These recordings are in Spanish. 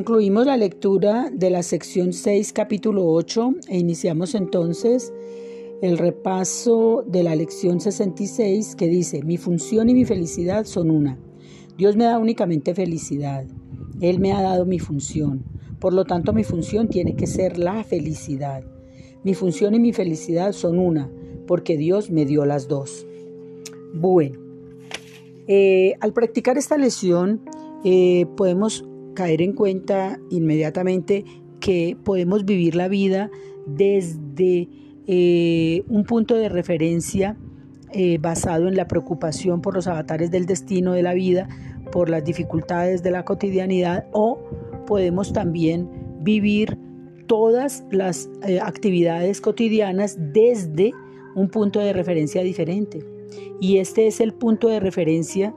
Concluimos la lectura de la sección 6, capítulo 8, e iniciamos entonces el repaso de la lección 66 que dice, mi función y mi felicidad son una. Dios me da únicamente felicidad. Él me ha dado mi función. Por lo tanto, mi función tiene que ser la felicidad. Mi función y mi felicidad son una, porque Dios me dio las dos. Bueno, eh, al practicar esta lección eh, podemos caer en cuenta inmediatamente que podemos vivir la vida desde eh, un punto de referencia basado en la preocupación por los avatares del destino de la vida, por las dificultades de la cotidianidad o podemos también vivir todas las actividades cotidianas desde un punto de referencia diferente. Y este es el punto de referencia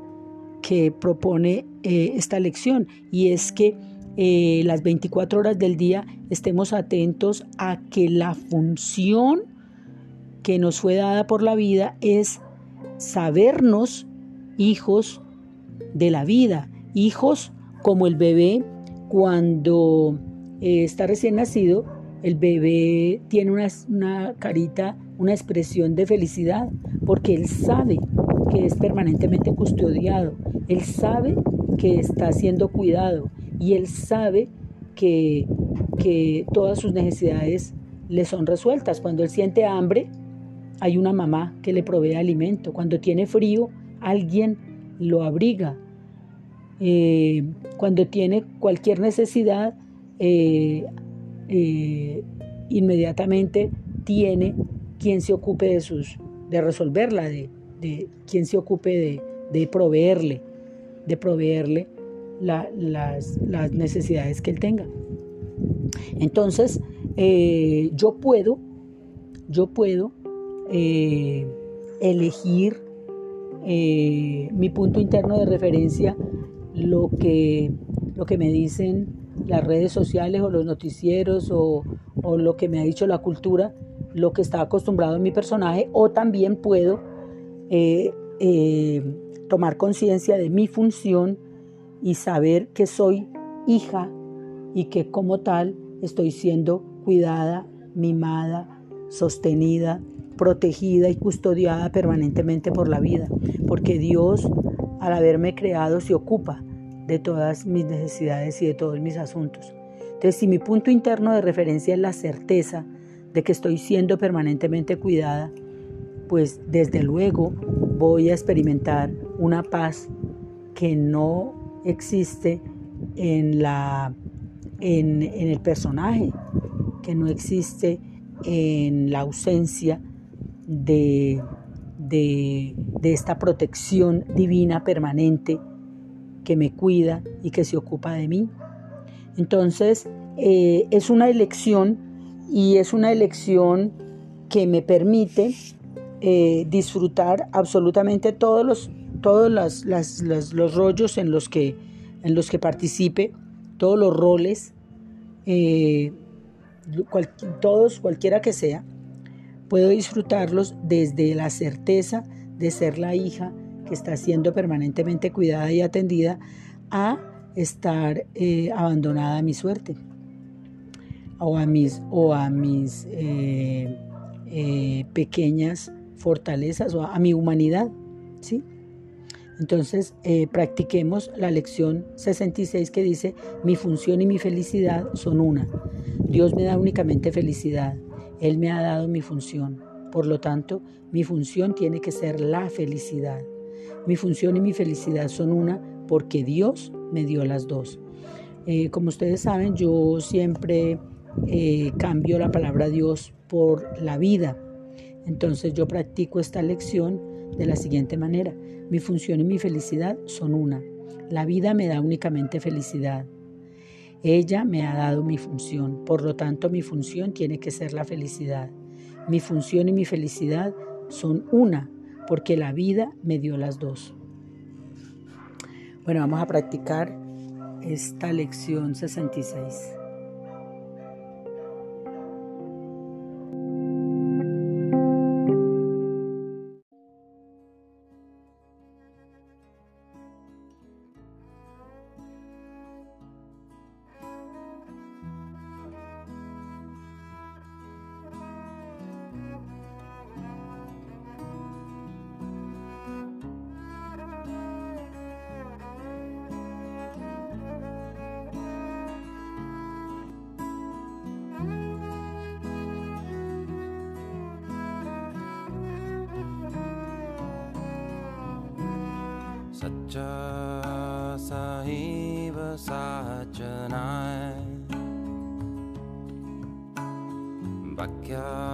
que propone eh, esta lección y es que eh, las 24 horas del día estemos atentos a que la función que nos fue dada por la vida es sabernos hijos de la vida, hijos como el bebé cuando eh, está recién nacido, el bebé tiene una, una carita una expresión de felicidad, porque Él sabe que es permanentemente custodiado, Él sabe que está siendo cuidado y Él sabe que, que todas sus necesidades le son resueltas. Cuando Él siente hambre, hay una mamá que le provee alimento. Cuando tiene frío, alguien lo abriga. Eh, cuando tiene cualquier necesidad, eh, eh, inmediatamente tiene quien se ocupe de sus, de resolverla, de quien se ocupe de, proveerle, de proveerle las, necesidades que él tenga. Entonces, eh, yo puedo, yo puedo eh, elegir eh, mi punto interno de referencia, lo que, lo que me dicen las redes sociales o los noticieros o, o lo que me ha dicho la cultura, lo que está acostumbrado en mi personaje o también puedo eh, eh, tomar conciencia de mi función y saber que soy hija y que como tal estoy siendo cuidada, mimada, sostenida, protegida y custodiada permanentemente por la vida, porque Dios al haberme creado se ocupa de todas mis necesidades y de todos mis asuntos. Entonces, si mi punto interno de referencia es la certeza de que estoy siendo permanentemente cuidada, pues desde luego voy a experimentar una paz que no existe en, la, en, el personaje, que no existe en la ausencia de, de, esta protección divina permanente que me cuida y que se ocupa de mí. Entonces, eh, es una elección y es una elección que me permite eh, disfrutar absolutamente todos los, todos los rollos en los, que, en los que participe, todos los roles, eh, todos, cualquiera que sea, puedo disfrutarlos desde la certeza de ser la hija que está siendo permanentemente cuidada y atendida a estar eh, abandonada a mi suerte o a mis, o a mis pequeñas fortalezas o a, mi humanidad. ¿sí? Entonces, eh, practiquemos la lección 66 que dice, mi función y mi felicidad son una. Dios me da únicamente felicidad. Él me ha dado mi función. Por lo tanto, mi función tiene que ser la felicidad. Mi función y mi felicidad son una porque Dios me dio las dos. como ustedes saben, yo siempre eh, cambio la palabra Dios por la vida. Entonces yo practico esta lección de la siguiente manera. Mi función y mi felicidad son una. La vida me da únicamente felicidad. Ella me ha dado mi función. Por lo tanto, mi función tiene que ser la felicidad. Mi función y mi felicidad son una, porque la vida me dio las dos. Bueno, vamos a practicar esta lección 66. सच्च स हैव सा वाक्या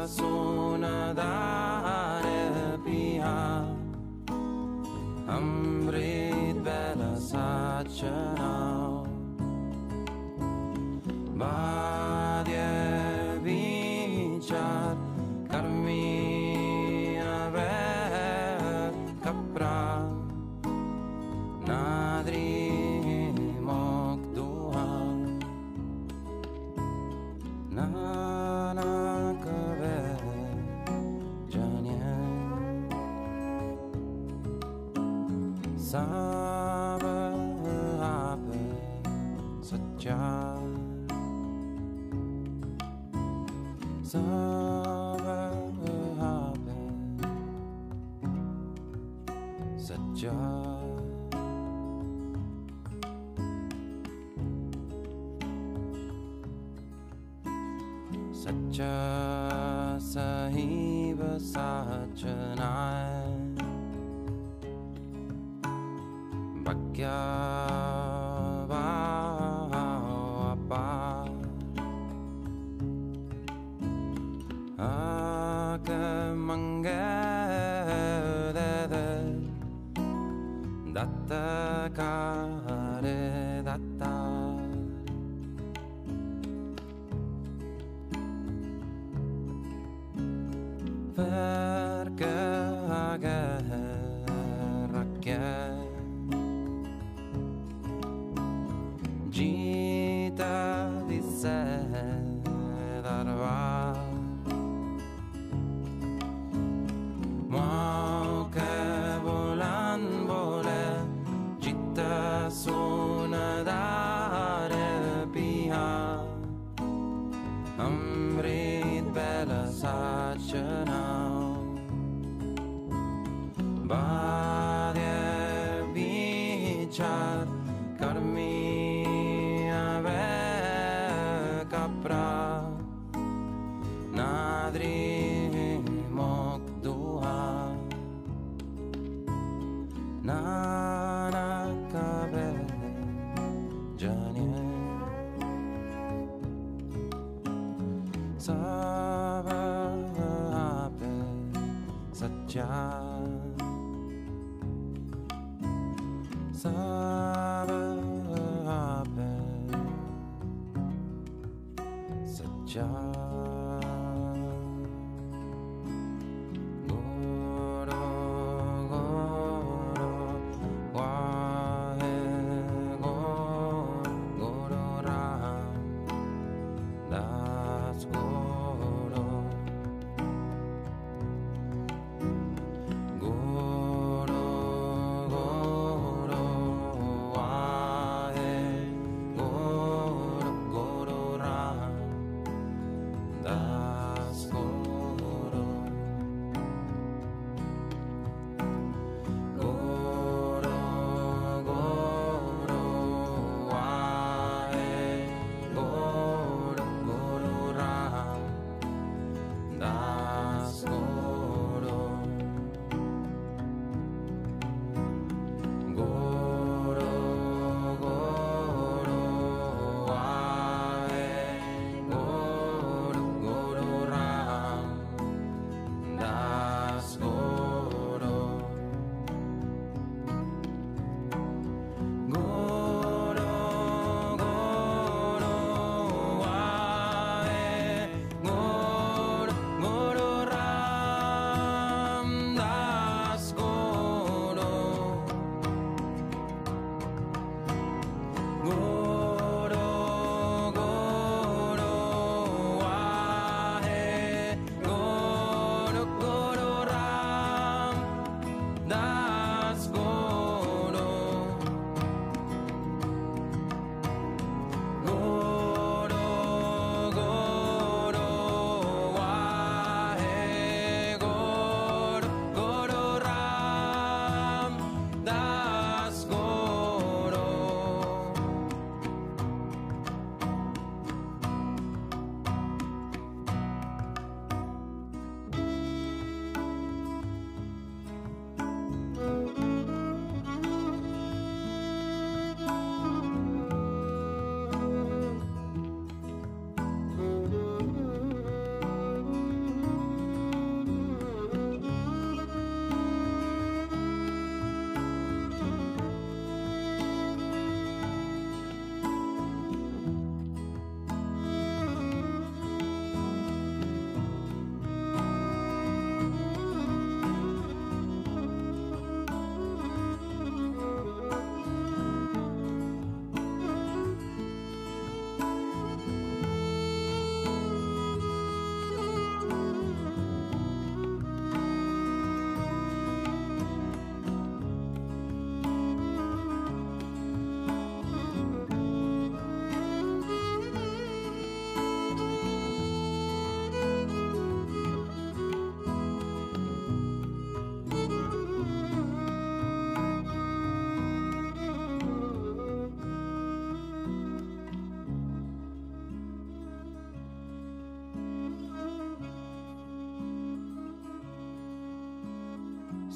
corazón. sabar apa saja sabar apa saja sahib sahaja pagar. Gita, he said that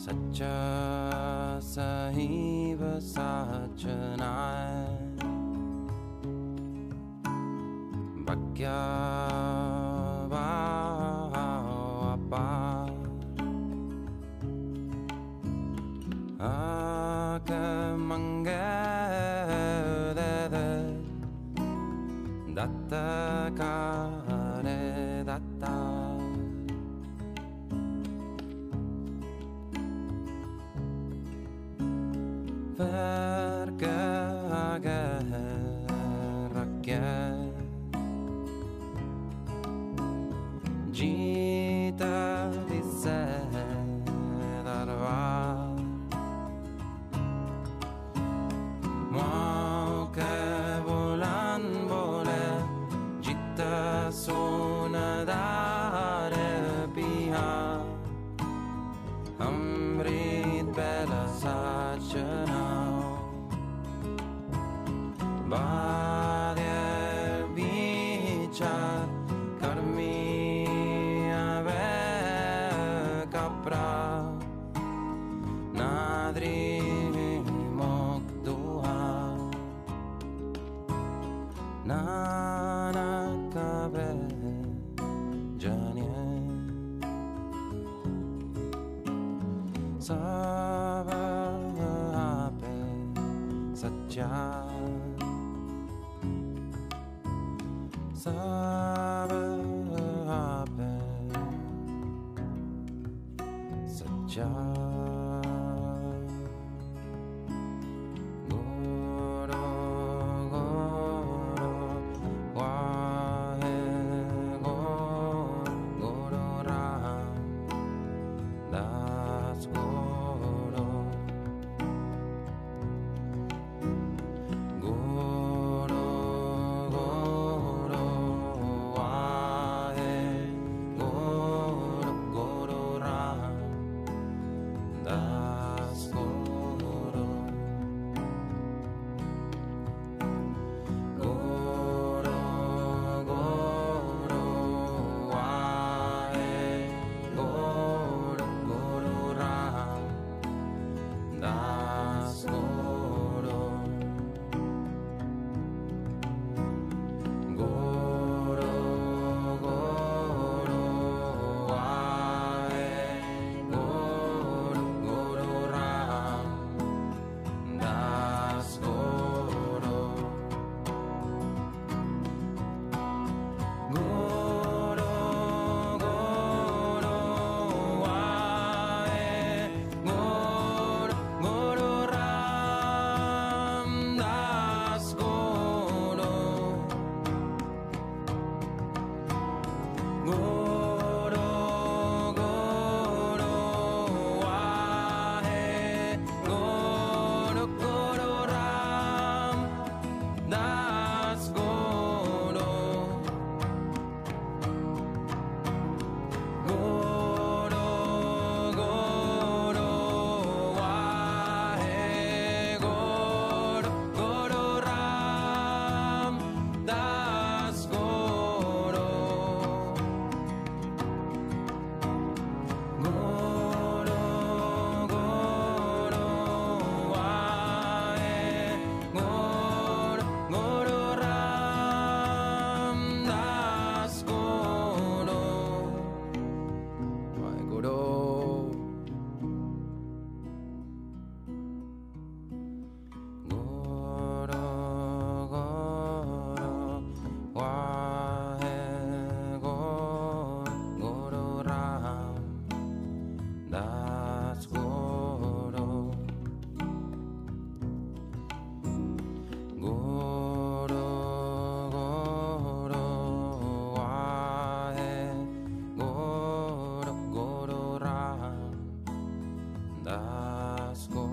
Sanjay सहैववसा चना again. 家。nazko